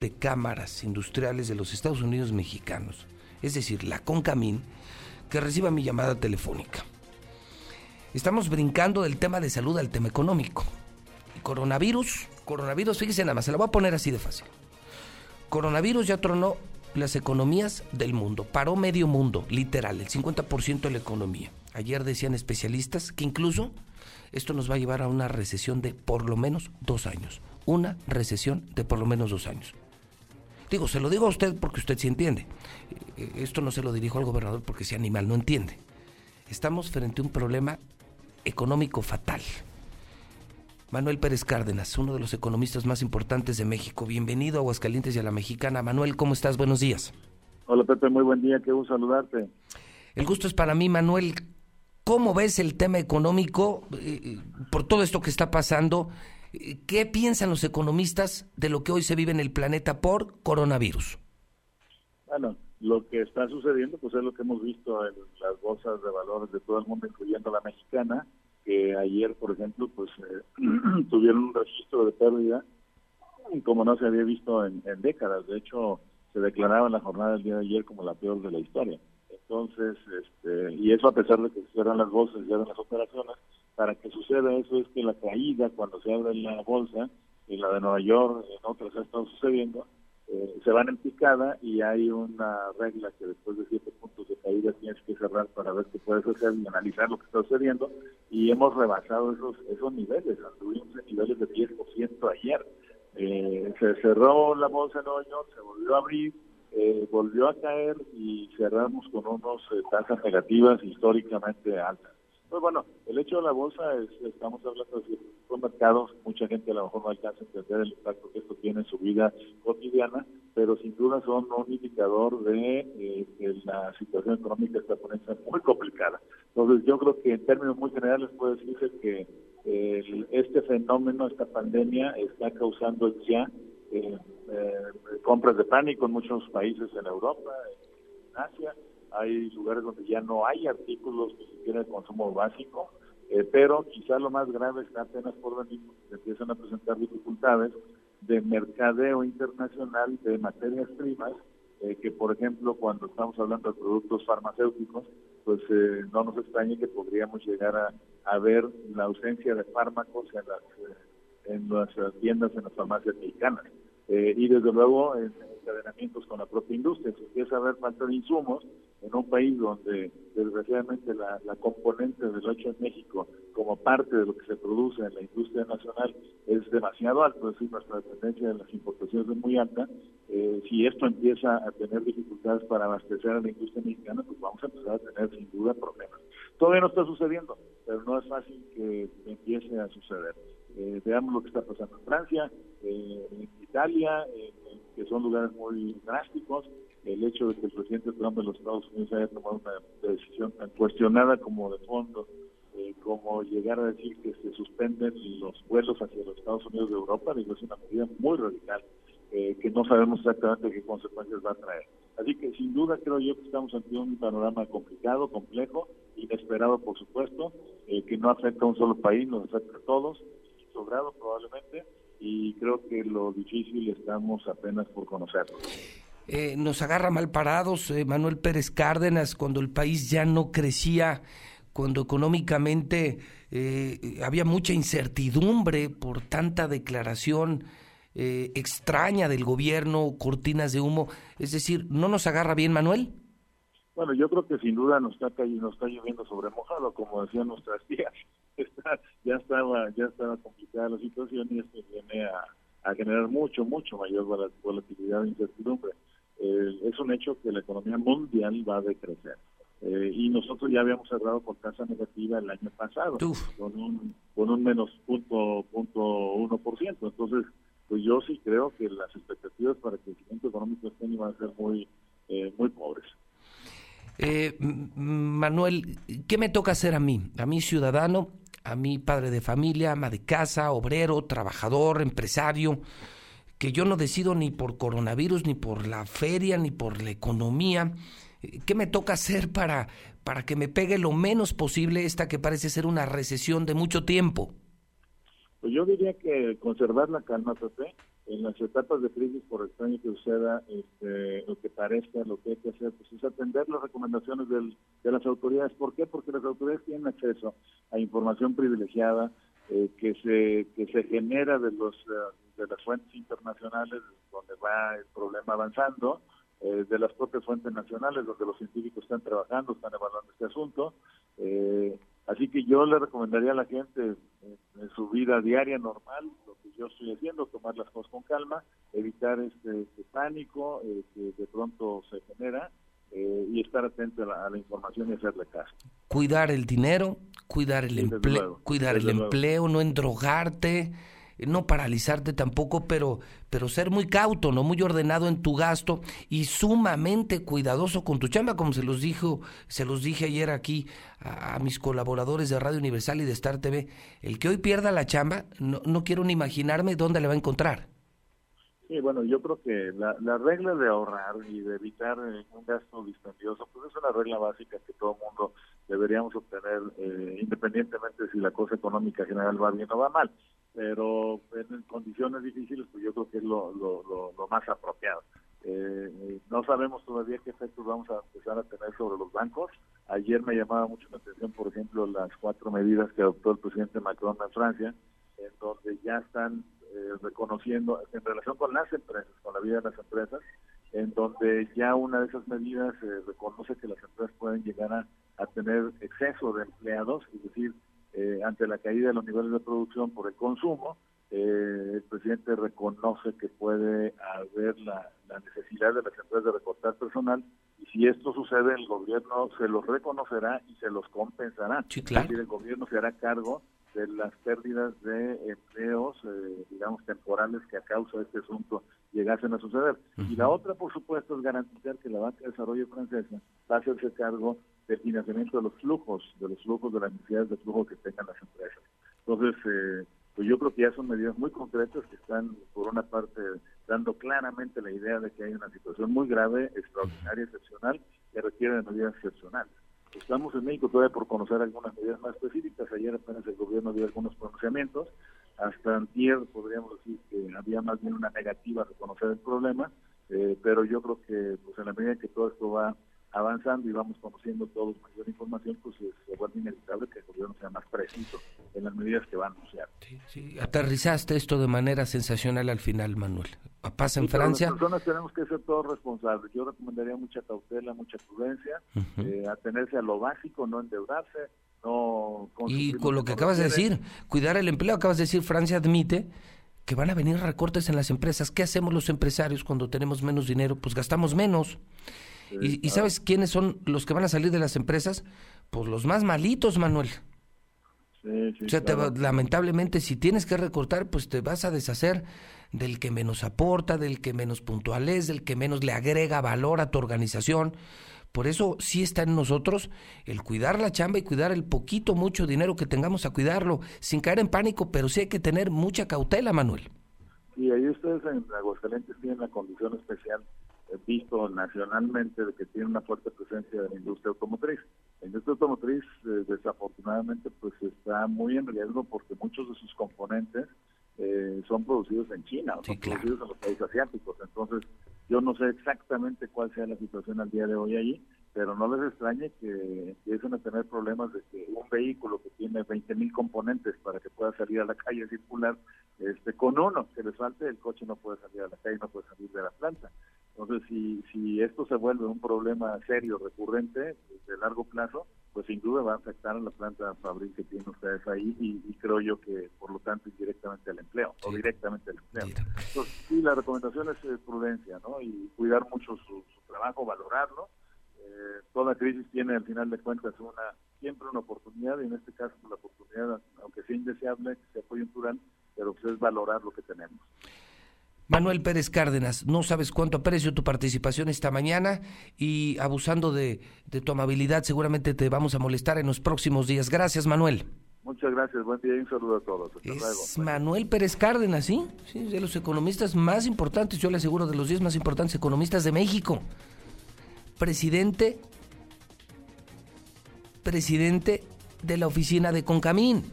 de cámaras industriales de los Estados Unidos mexicanos, es decir, la CONCAMIN, que reciba mi llamada telefónica. Estamos brincando del tema de salud al tema económico. Coronavirus, coronavirus, fíjese nada más, se lo voy a poner así de fácil. Coronavirus ya tronó las economías del mundo, paró medio mundo, literal, el 50% de la economía. Ayer decían especialistas que incluso esto nos va a llevar a una recesión de por lo menos dos años. Una recesión de por lo menos dos años. Digo, se lo digo a usted porque usted sí entiende. Eh, esto no se lo dirijo al gobernador porque ese animal no entiende. Estamos frente a un problema económico fatal. Manuel Pérez Cárdenas, uno de los economistas más importantes de México. Bienvenido a Aguascalientes y a la Mexicana. Manuel, ¿cómo estás? Buenos días. Hola Pepe, muy buen día, qué gusto saludarte. El gusto es para mí, Manuel. ¿Cómo ves el tema económico eh, por todo esto que está pasando? ¿Qué piensan los economistas de lo que hoy se vive en el planeta por coronavirus? Bueno, lo que está sucediendo pues es lo que hemos visto en las bolsas de valores de todo el mundo, incluyendo la mexicana, que ayer, por ejemplo, pues eh, tuvieron un registro de pérdida como no se había visto en, décadas. De hecho, se declaraba en la jornada del día de ayer como la peor de la historia. Entonces, este, y eso a pesar de que se cierran las bolsas, se cierran las operaciones, para que suceda eso es que la caída cuando se abre la bolsa, en la de Nueva York, en otras ha estado sucediendo, eh, se van en picada y hay una regla que después de siete puntos de caída tienes que cerrar para ver qué puedes hacer y analizar lo que está sucediendo y hemos rebasado esos esos niveles, tuvimos en niveles de 10% ayer. Eh, se cerró la bolsa en Nueva York, se volvió a abrir, eh, volvió a caer y cerramos con unos tasas negativas históricamente altas. Pues bueno, el hecho de la bolsa es, estamos hablando de son mercados, mucha gente a lo mejor no alcanza a entender el impacto que esto tiene en su vida cotidiana, pero sin duda son un indicador de eh, que la situación económica está poniéndose muy complicada. Entonces yo creo que en términos muy generales puede decirse que este fenómeno, esta pandemia, está causando ya eh, eh, compras de pánico en muchos países en Europa, en Asia, hay lugares donde ya no hay artículos ni siquiera de consumo básico, eh, pero quizá lo más grave está apenas por venir, porque empiezan a presentar dificultades de mercadeo internacional de materias primas, eh, que por ejemplo cuando estamos hablando de productos farmacéuticos, pues eh, no nos extrañe que podríamos llegar a, a, ver la ausencia de fármacos en las, en las tiendas, en las farmacias mexicanas. y desde luego encadenamientos con la propia industria. Si empieza a haber falta de insumos, en un país donde desgraciadamente la, componente del hecho en México como parte de lo que se produce en la industria nacional es demasiado alto, es decir, nuestra dependencia de las importaciones es muy alta, eh, si esto empieza a tener dificultades para abastecer a la industria mexicana, pues vamos a empezar a tener sin duda problemas. Todavía no está sucediendo, pero no es fácil que empiece a suceder. Eh, veamos lo que está pasando en Francia, eh, en Italia, que son lugares muy drásticos, el hecho de que el presidente Trump de los Estados Unidos haya tomado una decisión tan cuestionada como de fondo, eh, como llegar a decir que se suspenden los vuelos hacia los Estados Unidos de Europa, digo, es una medida muy radical, eh, que no sabemos exactamente qué consecuencias va a traer. Así que sin duda creo yo que estamos ante un panorama complicado, complejo, inesperado por supuesto, eh, que no afecta a un solo país, nos afecta a todos, sobrado probablemente, y creo que lo difícil estamos apenas por conocerlo. Eh, nos agarra mal parados, eh, Manuel Pérez Cárdenas, cuando el país ya no crecía, cuando económicamente eh, había mucha incertidumbre por tanta declaración extraña del gobierno, cortinas de humo. Es decir, ¿no nos agarra bien, Manuel? Bueno, yo creo que sin duda nos está nos está lloviendo sobre mojado, como decían nuestras tías. Ya estaba, ya estaba complicada la situación y esto viene a, a generar mucho, mucho mayor volatilidad e incertidumbre. Eh, es un hecho que la economía mundial va a decrecer. Eh, y nosotros ya habíamos cerrado con tasa negativa el año pasado, con un, con un menos punto, punto uno por ciento. Entonces, pues yo sí creo que las expectativas para el crecimiento económico este año van a ser muy, eh, muy pobres. Manuel, ¿qué me toca hacer a mí? A mí ciudadano, a mí padre de familia, ama de casa, obrero, trabajador, empresario que yo no decido ni por coronavirus, ni por la feria, ni por la economía. ¿Qué me toca hacer para, para que me pegue lo menos posible esta que parece ser una recesión de mucho tiempo? Pues yo diría que conservar la calma, Pepe. en las etapas de crisis, por extraño que suceda, este, lo que parezca, lo que hay que hacer, pues es atender las recomendaciones del, de las autoridades. ¿Por qué? Porque las autoridades tienen acceso a información privilegiada eh, que se que se genera de los eh, de las fuentes internacionales donde va el problema avanzando, eh, de las propias fuentes nacionales donde los científicos están trabajando, están evaluando este asunto. Así que yo le recomendaría a la gente en su vida diaria normal, lo que yo estoy haciendo, tomar las cosas con calma, evitar este, este pánico eh, que de pronto se genera eh, y estar atento a la, información y hacerle caso. Cuidar el dinero, cuidar el empleo, cuidar el empleo, no endrogarte no paralizarte tampoco, pero, pero ser muy cauto, no muy ordenado en tu gasto y sumamente cuidadoso con tu chamba, como se los dijo, se los dije ayer aquí a, mis colaboradores de Radio Universal y de Star TV. El que hoy pierda la chamba, no, no quiero ni imaginarme dónde le va a encontrar. Sí, bueno, yo creo que la, la regla de ahorrar y de evitar eh, un gasto dispendioso, pues es una regla básica que todo mundo deberíamos obtener, eh, independientemente de si la cosa económica general va bien o va mal pero en condiciones difíciles pues yo creo que es lo, lo, lo, más apropiado. Eh, no sabemos todavía qué efectos vamos a empezar a tener sobre los bancos. Ayer me llamaba mucho la atención, por ejemplo, las cuatro medidas que adoptó el presidente Macron en Francia, en donde ya están eh, reconociendo, en relación con las empresas, con la vida de las empresas, en donde ya una de esas medidas eh, reconoce que las empresas pueden llegar a tener exceso de empleados, es decir, eh, ante la caída de los niveles de producción por el consumo, eh, el presidente reconoce que puede haber la, necesidad de las empresas de recortar personal y si esto sucede el gobierno se los reconocerá y se los compensará. Sí, claro. el gobierno se hará cargo de las pérdidas de empleos, eh, digamos, temporales que a causa de este asunto llegasen a suceder. Y la otra, por supuesto, es garantizar que la Banca de Desarrollo Francesa va a hacerse cargo del financiamiento de los flujos, de los flujos de las necesidades de flujo que tengan las empresas. Entonces, eh, pues yo creo que ya son medidas muy concretas que están, por una parte, dando claramente la idea de que hay una situación muy grave, extraordinaria, excepcional, que requiere de medidas excepcionales. Estamos en México todavía por conocer algunas medidas más específicas. Ayer apenas el gobierno dio algunos pronunciamientos. Hasta antier podríamos decir que había más bien una negativa a reconocer el problema, eh, pero yo creo que pues en la medida que todo esto va avanzando y vamos conociendo todos mayor información, pues se vuelve inevitable que el gobierno sea más preciso en las medidas que va a anunciar. Sí, sí. Aterrizaste esto de manera sensacional al final, Manuel. Pasa en Francia. Las personas tenemos que ser todos responsables. Yo recomendaría mucha cautela, mucha prudencia, eh, atenerse a lo básico, no endeudarse, no... Y con lo que acabas de decir, cuidar el empleo, acabas de decir, Francia admite que van a venir recortes en las empresas. ¿Qué hacemos los empresarios cuando tenemos menos dinero? Pues gastamos menos y, sabes quiénes son los que van a salir de las empresas? Pues los más malitos, Manuel. o sea, lamentablemente si tienes que recortar, pues te vas a deshacer del que menos aporta, del que menos puntual es, del que menos le agrega valor a tu organización. Por eso sí está en nosotros el cuidar la chamba y cuidar el poquito, mucho dinero que tengamos a cuidarlo, sin caer en pánico, pero sí hay que tener mucha cautela, Manuel. Y ahí ustedes en Aguascalientes tienen la condición especial visto nacionalmente de que tiene una fuerte presencia de la industria automotriz. La industria automotriz, eh, desafortunadamente, pues está muy en riesgo porque muchos de sus componentes eh, son producidos en China o son producidos en los países asiáticos. Entonces, yo no sé exactamente cuál sea la situación al día de hoy allí, pero no les extrañe que empiecen a tener problemas de que un vehículo que tiene 20 mil componentes para que pueda salir a la calle circular, este, con uno que les falte, el coche no puede salir a la calle, no puede salir de la planta. Entonces, si, si esto se vuelve un problema serio, recurrente, de largo plazo, pues sin duda va a afectar a la planta fabril que tienen ustedes ahí y, creo yo que por lo tanto indirectamente al empleo o directamente al empleo. Entonces, sí, la recomendación es eh, prudencia, ¿no? Y cuidar mucho su, trabajo, valorarlo. Eh, toda crisis tiene al final de cuentas una siempre una oportunidad y en este caso la oportunidad, aunque sea indeseable, que sea coyuntural, pero pues es valorar lo que tenemos. Manuel Pérez Cárdenas, no sabes cuánto aprecio tu participación esta mañana y abusando de, tu amabilidad seguramente te vamos a molestar en los próximos días. Gracias, Manuel. Muchas gracias, buen día y un saludo a todos. es Manuel Pérez Cárdenas, ¿sí? ¿sí? De los economistas más importantes, yo le aseguro, de los 10 más importantes economistas de México. Presidente, presidente de la oficina de Concamín